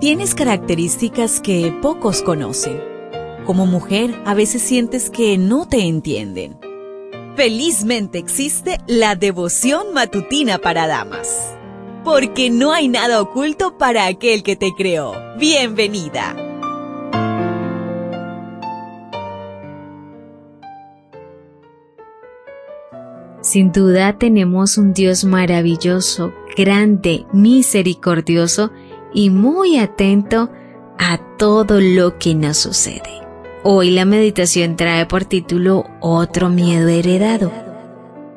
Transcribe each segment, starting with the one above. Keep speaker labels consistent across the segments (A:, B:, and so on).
A: Tienes características que pocos conocen. Como mujer, a veces sientes que no te entienden. Felizmente existe la devoción matutina para damas. Porque no hay nada oculto para aquel que te creó. Bienvenida.
B: Sin duda tenemos un Dios maravilloso, grande, misericordioso y muy atento a todo lo que nos sucede. Hoy la meditación trae por título Otro miedo heredado.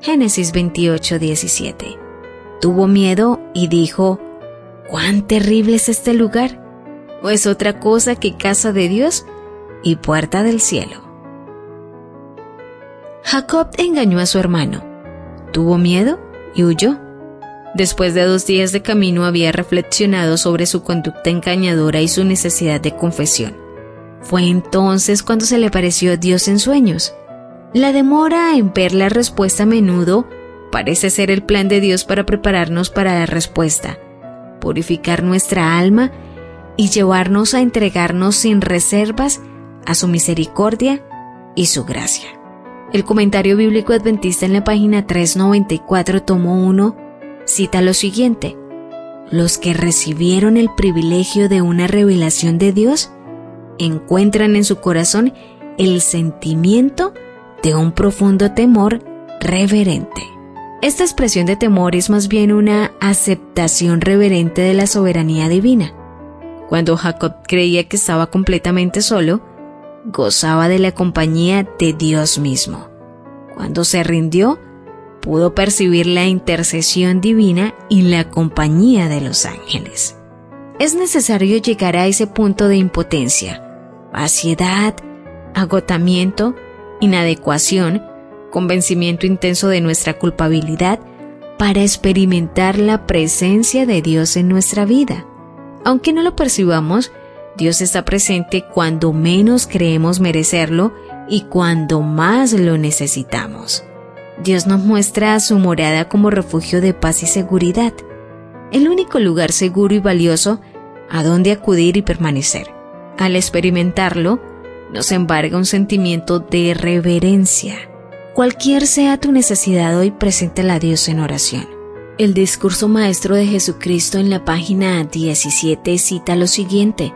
B: Génesis 28, 17. Tuvo miedo y dijo, ¿cuán terrible es este lugar? ¿O es otra cosa que casa de Dios y puerta del cielo? Jacob engañó a su hermano, tuvo miedo y huyó. Después de dos días de camino había reflexionado sobre su conducta engañadora y su necesidad de confesión. Fue entonces cuando se le pareció Dios en sueños. La demora en ver la respuesta a menudo parece ser el plan de Dios para prepararnos para la respuesta, purificar nuestra alma y llevarnos a entregarnos sin reservas a su misericordia y su gracia. El comentario bíblico adventista en la página 394 tomo 1 cita lo siguiente. Los que recibieron el privilegio de una revelación de Dios encuentran en su corazón el sentimiento de un profundo temor reverente. Esta expresión de temor es más bien una aceptación reverente de la soberanía divina. Cuando Jacob creía que estaba completamente solo, gozaba de la compañía de Dios mismo. Cuando se rindió, pudo percibir la intercesión divina y la compañía de los ángeles. Es necesario llegar a ese punto de impotencia, vaciedad, agotamiento, inadecuación, convencimiento intenso de nuestra culpabilidad para experimentar la presencia de Dios en nuestra vida. Aunque no lo percibamos, Dios está presente cuando menos creemos merecerlo y cuando más lo necesitamos. Dios nos muestra su morada como refugio de paz y seguridad, el único lugar seguro y valioso a donde acudir y permanecer. Al experimentarlo, nos embarga un sentimiento de reverencia. Cualquier sea tu necesidad hoy, preséntala a Dios en oración. El discurso maestro de Jesucristo en la página 17 cita lo siguiente.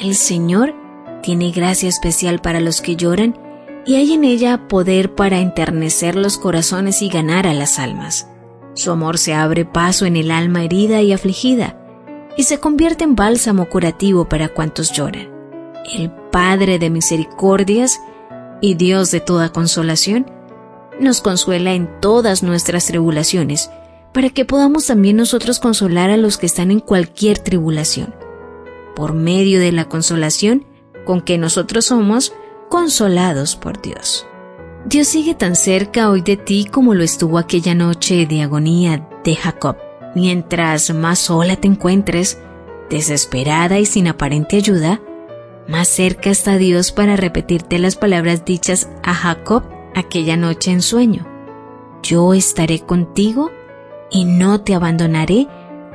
B: El Señor tiene gracia especial para los que lloran y hay en ella poder para enternecer los corazones y ganar a las almas. Su amor se abre paso en el alma herida y afligida y se convierte en bálsamo curativo para cuantos lloran. El Padre de misericordias y Dios de toda consolación nos consuela en todas nuestras tribulaciones, para que podamos también nosotros consolar a los que están en cualquier tribulación. Por medio de la consolación con que nosotros somos consolados por Dios. Dios sigue tan cerca hoy de ti como lo estuvo aquella noche de agonía de Jacob. Mientras más sola te encuentres, desesperada y sin aparente ayuda, más cerca está Dios para repetirte las palabras dichas a Jacob aquella noche en sueño. Yo estaré contigo y no te abandonaré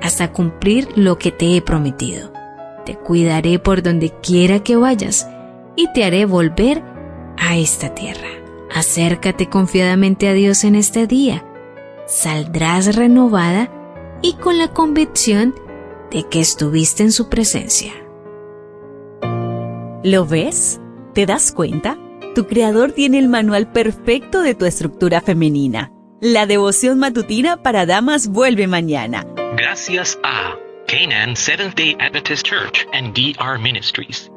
B: hasta cumplir lo que te he prometido. Te cuidaré por donde quiera que vayas y te haré volver a esta tierra. Acércate confiadamente a Dios en este día. Saldrás renovada y con la convicción de que estuviste en su presencia.
A: ¿Lo ves? ¿Te das cuenta? Tu creador tiene el manual perfecto de tu estructura femenina. La devoción matutina para damas vuelve mañana.
C: Gracias a Canaan Seventh Day Adventist Church and DR Ministries.